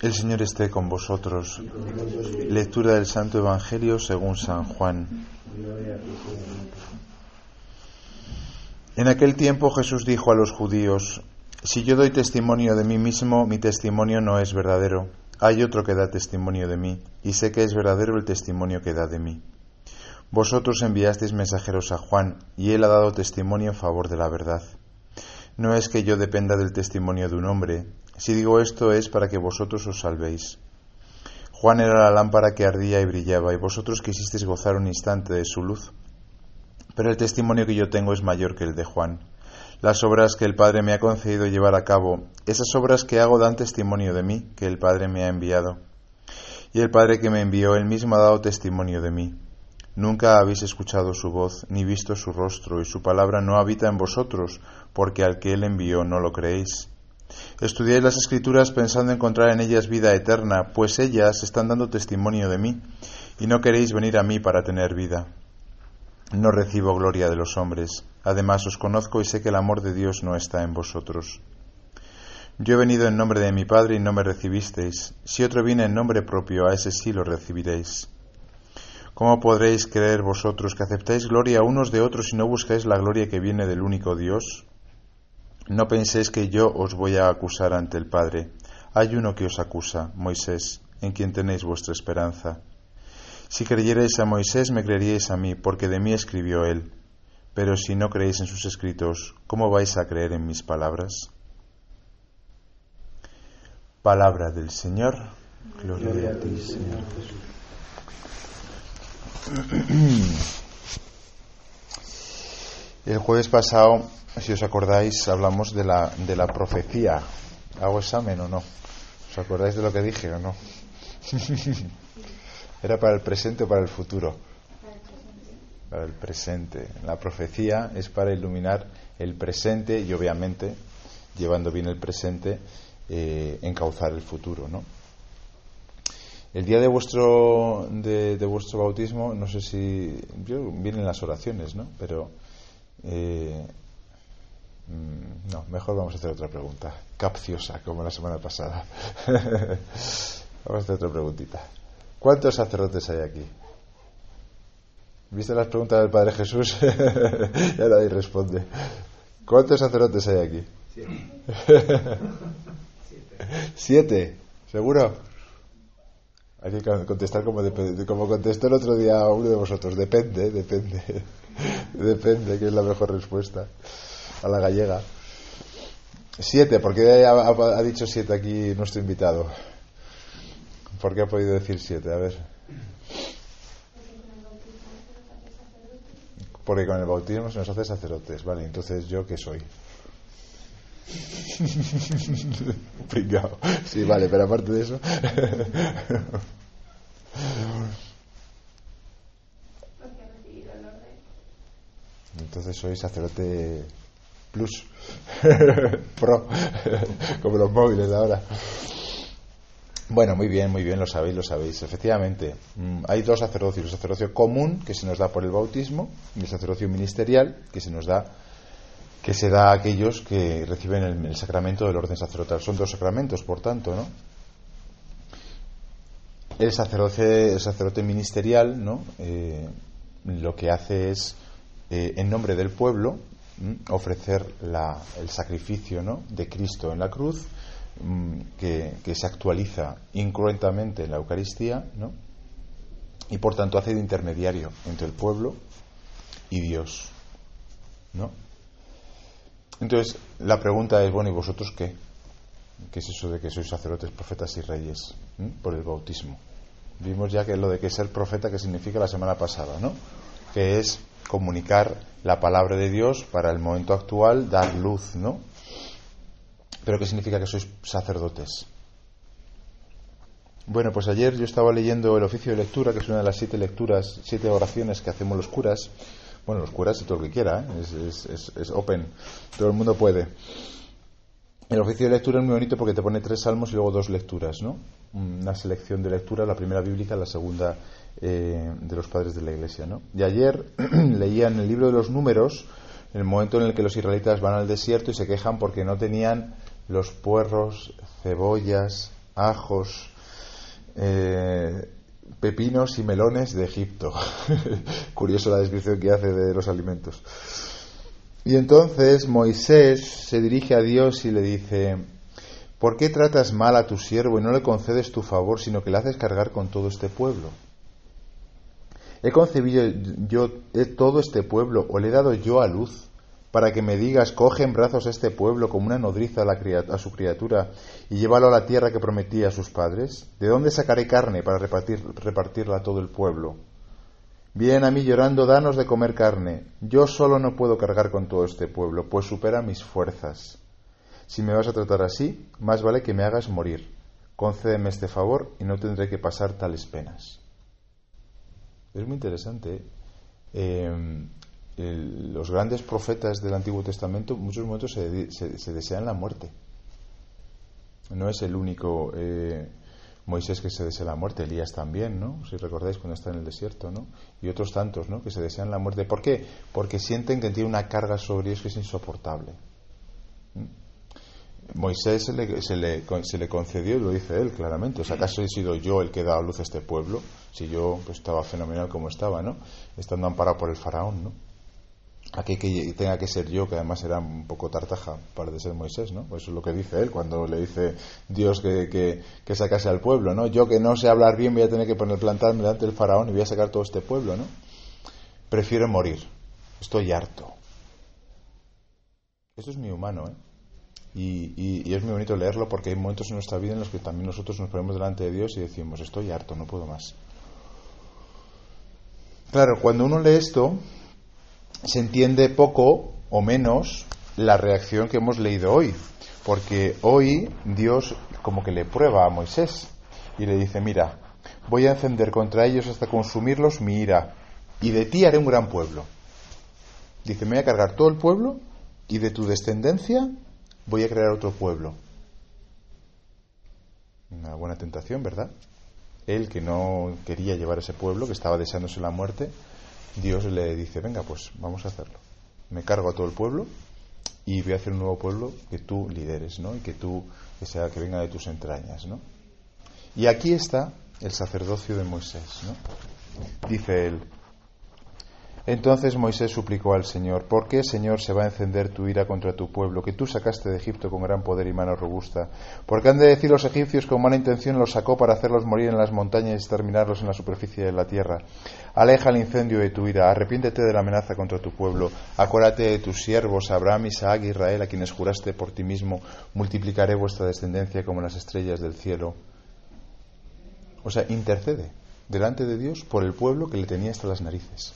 El Señor esté con vosotros. Lectura del Santo Evangelio según San Juan. En aquel tiempo Jesús dijo a los judíos, Si yo doy testimonio de mí mismo, mi testimonio no es verdadero. Hay otro que da testimonio de mí, y sé que es verdadero el testimonio que da de mí. Vosotros enviasteis mensajeros a Juan, y él ha dado testimonio en favor de la verdad. No es que yo dependa del testimonio de un hombre, si digo esto es para que vosotros os salvéis. Juan era la lámpara que ardía y brillaba, y vosotros quisisteis gozar un instante de su luz. Pero el testimonio que yo tengo es mayor que el de Juan. Las obras que el Padre me ha concedido llevar a cabo, esas obras que hago dan testimonio de mí, que el Padre me ha enviado. Y el Padre que me envió, él mismo ha dado testimonio de mí. Nunca habéis escuchado su voz, ni visto su rostro, y su palabra no habita en vosotros, porque al que él envió no lo creéis. Estudiáis las escrituras pensando encontrar en ellas vida eterna, pues ellas están dando testimonio de mí, y no queréis venir a mí para tener vida. No recibo gloria de los hombres, además os conozco y sé que el amor de Dios no está en vosotros. Yo he venido en nombre de mi Padre y no me recibisteis. Si otro viene en nombre propio, a ese sí lo recibiréis. ¿Cómo podréis creer vosotros que aceptáis gloria unos de otros y no buscáis la gloria que viene del único Dios? No penséis que yo os voy a acusar ante el Padre. Hay uno que os acusa, Moisés, en quien tenéis vuestra esperanza. Si creyerais a Moisés, me creeríais a mí, porque de mí escribió él. Pero si no creéis en sus escritos, ¿cómo vais a creer en mis palabras? Palabra del Señor. Gloria, a ti, Señor El jueves pasado si os acordáis, hablamos de la, de la profecía. ¿Hago examen o no? ¿Os acordáis de lo que dije o no? ¿Era para el presente o para el futuro? Para el presente. La profecía es para iluminar el presente y obviamente, llevando bien el presente, eh, encauzar el futuro, ¿no? El día de vuestro, de, vuestro bautismo, no sé si. vienen las oraciones, ¿no? Pero eh, Mm, no, mejor vamos a hacer otra pregunta. Capciosa, como la semana pasada. vamos a hacer otra preguntita. ¿Cuántos sacerdotes hay aquí? ¿Viste las preguntas del Padre Jesús? y ahora ahí responde. ¿Cuántos sacerdotes hay aquí? Siete. ¿Siete? ¿Seguro? Hay que contestar como, como contestó el otro día uno de vosotros. Depende, depende. depende, que es la mejor respuesta a la gallega. Siete, ¿por qué ha, dicho siete aquí nuestro invitado? ¿Por qué ha podido decir siete? A ver. Porque con el bautismo se nos hace sacerdotes, vale, entonces yo qué soy. Sí, vale, pero aparte de eso. entonces soy sacerdote Plus, Pro, como los móviles de ahora. Bueno, muy bien, muy bien, lo sabéis, lo sabéis. Efectivamente, mm, hay dos sacerdocios. El sacerdocio común, que se nos da por el bautismo, y el sacerdocio ministerial, que se nos da que se da a aquellos que reciben el, sacramento del orden sacerdotal. Son dos sacramentos, por tanto, ¿no? El sacerdote, el sacerdote ministerial, ¿no? Eh, lo que hace es, eh, en nombre del pueblo, ofrecer el sacrificio ¿no? de Cristo en la cruz, que, se actualiza incruentamente en la Eucaristía, ¿no? y por tanto hace de intermediario entre el pueblo y Dios. ¿no? Entonces, la pregunta es, bueno, ¿y vosotros qué? ¿Qué es eso de que sois sacerdotes, profetas y reyes? Por el bautismo. Vimos ya que lo de que ser profeta, que significa la semana pasada, ¿no? Que es comunicar la palabra de Dios para el momento actual, dar luz, ¿no? Pero ¿qué significa que sois sacerdotes? Bueno, pues ayer yo estaba leyendo el oficio de lectura, que es una de las siete lecturas, siete oraciones que hacemos los curas. Bueno, los curas y todo el que quiera, ¿eh? es, es, es, open, todo el mundo puede. El oficio de lectura es muy bonito porque te pone tres salmos y luego dos lecturas, ¿no? Una selección de lectura, la primera bíblica, la segunda eh, de los padres de la iglesia. ¿no? Y ayer leía en el libro de los números el momento en el que los israelitas van al desierto y se quejan porque no tenían los puerros, cebollas, ajos, eh, pepinos y melones de Egipto. Curioso la descripción que hace de los alimentos. Y entonces Moisés se dirige a Dios y le dice, ¿por qué tratas mal a tu siervo y no le concedes tu favor, sino que le haces cargar con todo este pueblo? ¿He concebido yo todo este pueblo o le he dado yo a luz para que me digas, coge en brazos a este pueblo como una nodriza a, a, su criatura y llévalo a la tierra que prometí a sus padres? ¿De dónde sacaré carne para repartir, repartirla a todo el pueblo? Vienen a mí llorando, danos de comer carne. Yo solo no puedo cargar con todo este pueblo, pues supera mis fuerzas. Si me vas a tratar así, más vale que me hagas morir. Concédeme este favor y no tendré que pasar tales penas. Es muy interesante. Eh, los grandes profetas del Antiguo Testamento en muchos momentos se, desean la muerte. No es el único eh, Moisés que se desea la muerte, Elías también, ¿no? Si recordáis cuando está en el desierto, ¿no? Y otros tantos, ¿no? Que se desean la muerte. ¿Por qué? Porque sienten que tiene una carga sobre ellos que es insoportable. ¿Mm? Moisés se le, se, le, se le, concedió, lo dice él claramente, o sea, ¿acaso he sido yo el que da a luz a este pueblo? Si yo pues, estaba fenomenal como estaba, ¿no? Estando amparado por el faraón, ¿no? Aquí que tenga que ser yo, que además era un poco tartaja para de ser Moisés, ¿no? Pues eso es lo que dice él cuando le dice Dios que, que, sacase al pueblo, ¿no? Yo que no sé hablar bien voy a tener que poner plantarme delante del faraón y voy a sacar todo este pueblo, ¿no? Prefiero morir. Estoy harto. Esto es muy humano, ¿eh? Y, y, es muy bonito leerlo porque hay momentos en nuestra vida en los que también nosotros nos ponemos delante de Dios y decimos, estoy harto, no puedo más. Claro, cuando uno lee esto, se entiende poco o menos la reacción que hemos leído hoy, porque hoy Dios como que le prueba a Moisés y le dice, mira, voy a encender contra ellos hasta consumirlos mi ira, y de ti haré un gran pueblo. Dice, me voy a cargar todo el pueblo y de tu descendencia voy a crear otro pueblo. Una buena tentación, ¿verdad? Él que no quería llevar ese pueblo, que estaba deseándose la muerte, Dios le dice, venga, pues vamos a hacerlo. Me cargo a todo el pueblo y voy a hacer un nuevo pueblo que tú lideres, ¿no? Y que tú, que sea, que venga de tus entrañas, ¿no? Y aquí está el sacerdocio de Moisés, ¿no? Dice él, entonces Moisés suplicó al Señor, ¿por qué, Señor, se va a encender tu ira contra tu pueblo, que tú sacaste de Egipto con gran poder y mano robusta? Porque han de decir los egipcios con mala intención los sacó para hacerlos morir en las montañas y exterminarlos en la superficie de la tierra? Aleja el incendio de tu ira, arrepiéntete de la amenaza contra tu pueblo, acuérdate de tus siervos, Abraham, Isaac y Israel, a quienes juraste por ti mismo, multiplicaré vuestra descendencia como las estrellas del cielo. O sea, intercede delante de Dios por el pueblo que le tenía hasta las narices.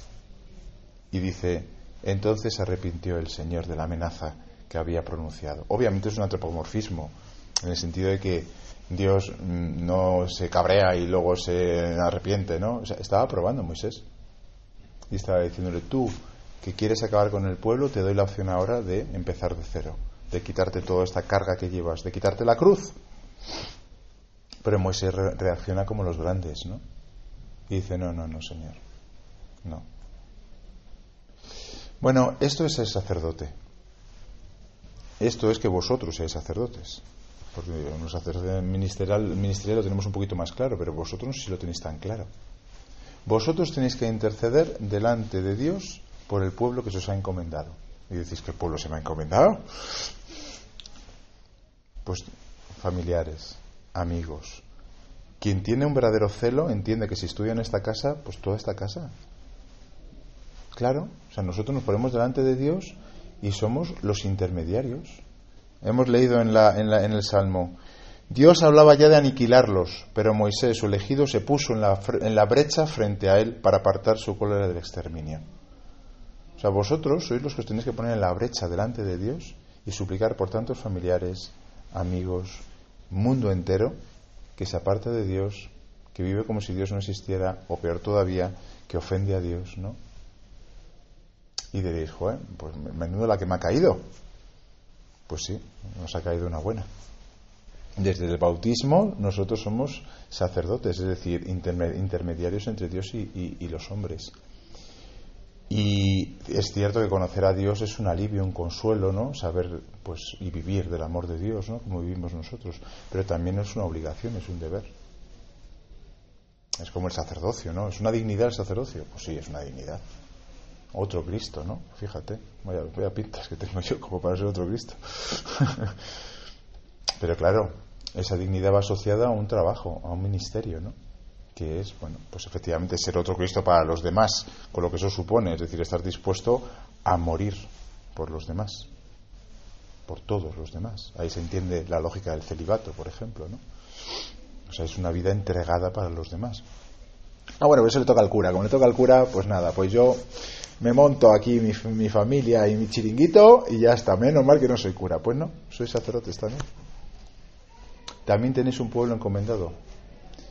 Y dice, entonces se arrepintió el Señor de la amenaza que había pronunciado. Obviamente es un antropomorfismo, en el sentido de que Dios mm, no se cabrea y luego se arrepiente, ¿no? O sea, estaba probando Moisés. Y estaba diciéndole, tú que quieres acabar con el pueblo, te doy la opción ahora de empezar de cero, de quitarte toda esta carga que llevas, de quitarte la cruz. Pero Moisés reacciona como los grandes, ¿no? Y dice, no, no, no, Señor, no. Bueno, esto es el sacerdote. Esto es que vosotros seáis sacerdotes. Porque los sacerdote ministerial, ministerial lo tenemos un poquito más claro, pero vosotros si lo tenéis tan claro. Vosotros tenéis que interceder delante de Dios por el pueblo que se os ha encomendado. Y decís que el pueblo se me ha encomendado. Pues familiares, amigos. Quien tiene un verdadero celo entiende que si estudia en esta casa, pues toda esta casa Claro, o sea, nosotros nos ponemos delante de Dios y somos los intermediarios. Hemos leído en, la, en, la, en el Salmo, Dios hablaba ya de aniquilarlos, pero Moisés, su elegido, se puso en la, en la brecha frente a él para apartar su cólera del exterminio. O sea, vosotros sois los que os tenéis que poner en la brecha delante de Dios y suplicar por tantos familiares, amigos, mundo entero, que se aparte de Dios, que vive como si Dios no existiera, o peor todavía, que ofende a Dios, ¿no? Y diréis, joder, pues menudo la que me ha caído. Pues sí, nos ha caído una buena. Desde el bautismo nosotros somos sacerdotes, es decir, intermediarios entre Dios y, los hombres. Y es cierto que conocer a Dios es un alivio, un consuelo, ¿no? Saber pues y vivir del amor de Dios, ¿no? Como vivimos nosotros, pero también es una obligación, es un deber. Es como el sacerdocio, ¿no? ¿Es una dignidad el sacerdocio? Pues sí, es una dignidad. Otro Cristo, ¿no? Fíjate, vaya, vaya pintas que tengo yo como para ser otro Cristo. pero claro, esa dignidad va asociada a un trabajo, a un ministerio, ¿no? que es, bueno, pues efectivamente ser otro Cristo para los demás, con lo que eso supone, es decir, estar dispuesto a morir por los demás, por todos los demás. Ahí se entiende la lógica del celibato, por ejemplo, ¿no? O sea, es una vida entregada para los demás. Ah, bueno, pues eso le toca al cura. Como le toca al cura, pues nada, pues yo me monto aquí mi, mi familia y mi chiringuito y ya está. Menos mal que no soy cura. Pues no, soy sacerdote también. También tenéis un pueblo encomendado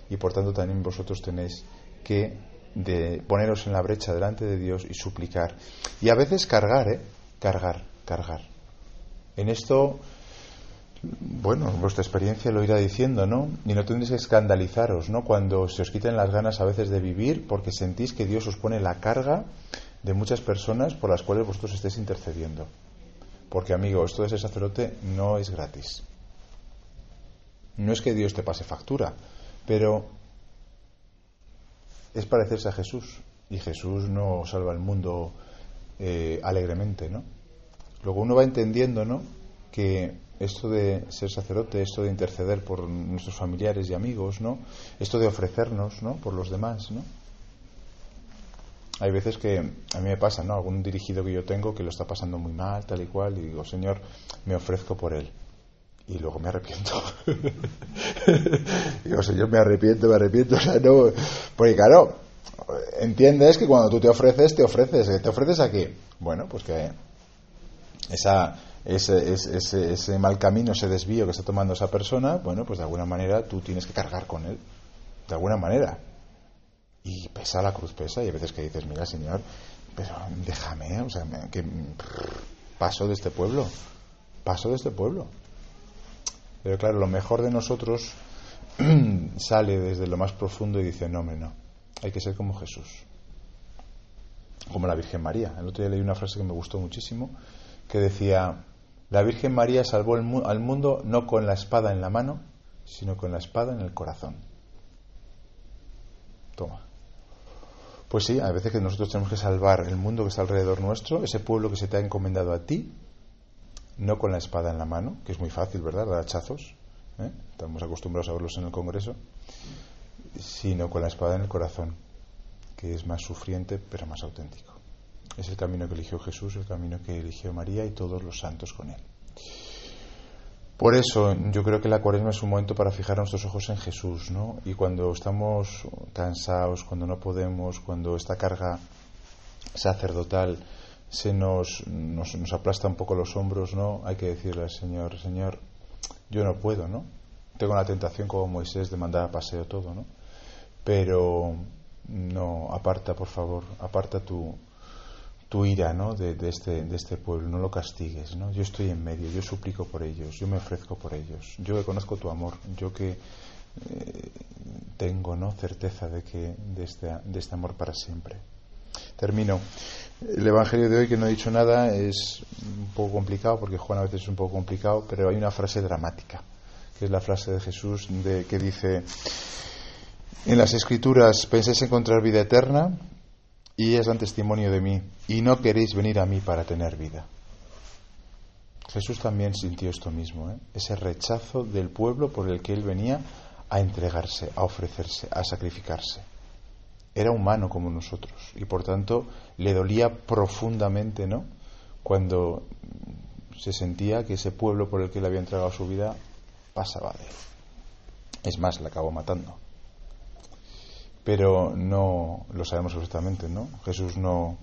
y por tanto también vosotros tenéis que de poneros en la brecha delante de Dios y suplicar. Y a veces cargar, ¿eh? Cargar, cargar. En esto, bueno, vuestra experiencia lo irá diciendo, ¿no? Y no tendréis que escandalizaros, ¿no? Cuando se os quiten las ganas a veces de vivir porque sentís que Dios os pone la carga de muchas personas por las cuales vosotros estéis intercediendo. Porque, amigo, esto de ser sacerdote no es gratis. No es que Dios te pase factura, pero es parecerse a Jesús. Y Jesús no salva el mundo eh, alegremente, ¿no? Luego uno va entendiendo, ¿no? Que esto de ser sacerdote, esto de interceder por nuestros familiares y amigos, ¿no? Esto de ofrecernos, ¿no? Por los demás, ¿no? Hay veces que a mí me pasa, ¿no? Algún dirigido que yo tengo que lo está pasando muy mal, tal y cual, y digo, Señor, me ofrezco por él y luego me arrepiento. Digo, Señor, me arrepiento, me arrepiento. O sea, no, porque claro, entiendes que cuando tú te ofreces, te ofreces. ¿Te ofreces a qué? Bueno, pues que esa, ese, ese, ese mal camino, ese desvío que está tomando esa persona, bueno, pues de alguna manera tú tienes que cargar con él. De alguna manera. Y pesa la cruz, pesa. Y a veces que dices, mira, Señor, pero déjame, o sea, que paso de este pueblo. Paso de este pueblo. Pero claro, lo mejor de nosotros sale desde lo más profundo y dice, no, hombre, no, hay que ser como Jesús, como la Virgen María. El otro día leí una frase que me gustó muchísimo, que decía, la Virgen María salvó al mundo no con la espada en la mano, sino con la espada en el corazón. Toma. Pues sí, a veces que nosotros tenemos que salvar el mundo que está alrededor nuestro, ese pueblo que se te ha encomendado a ti, no con la espada en la mano, que es muy fácil, ¿verdad? Dar hachazos, ¿eh? estamos acostumbrados a verlos en el Congreso, sino con la espada en el corazón, que es más sufriente pero más auténtico. Es el camino que eligió Jesús, el camino que eligió María y todos los santos con él. Por eso yo creo que la cuaresma es un momento para fijar nuestros ojos en Jesús, ¿no? Y cuando estamos cansados, cuando no podemos, cuando esta carga sacerdotal se nos, nos, aplasta un poco los hombros, ¿no? Hay que decirle al Señor, Señor, yo no puedo, ¿no? Tengo la tentación como Moisés de mandar a paseo todo, ¿no? Pero no, aparta, por favor, aparta tu, tu ira, ¿no? De, de, este, de este pueblo, no lo castigues, ¿no? Yo estoy en medio, yo suplico por ellos, yo me ofrezco por ellos, yo que conozco tu amor, yo que eh, tengo, ¿no? Certeza de que de este, de este amor para siempre. Termino. El Evangelio de hoy, que no he dicho nada, es un poco complicado, porque Juan a veces es un poco complicado, pero hay una frase dramática, que es la frase de Jesús de, que dice, en las Escrituras penséis encontrar vida eterna y es dan testimonio de mí, y no queréis venir a mí para tener vida. Jesús también sintió esto mismo, ¿eh? ese rechazo del pueblo por el que él venía a entregarse, a ofrecerse, a sacrificarse era humano como nosotros y por tanto le dolía profundamente, ¿no? Cuando se sentía que ese pueblo por el que le había entregado su vida pasaba de él. Es más, le acabó matando. Pero no lo sabemos perfectamente, ¿no? Jesús no,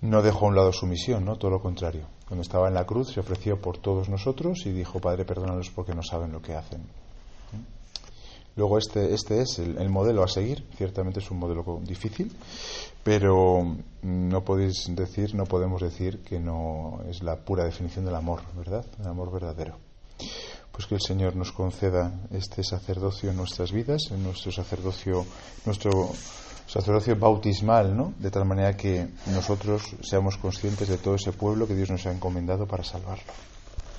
no dejó a un lado su misión, ¿no? Todo lo contrario. Cuando estaba en la cruz se ofreció por todos nosotros y dijo, Padre, perdónalos porque no saben lo que hacen. Luego este, este es el, modelo a seguir, ciertamente es un modelo difícil, pero no podéis decir, no podemos decir que no es la pura definición del amor, ¿verdad? El amor verdadero. Pues que el Señor nos conceda este sacerdocio en nuestras vidas, en nuestro sacerdocio, nuestro sacerdocio bautismal, ¿no? De tal manera que nosotros seamos conscientes de todo ese pueblo que Dios nos ha encomendado para salvarlo.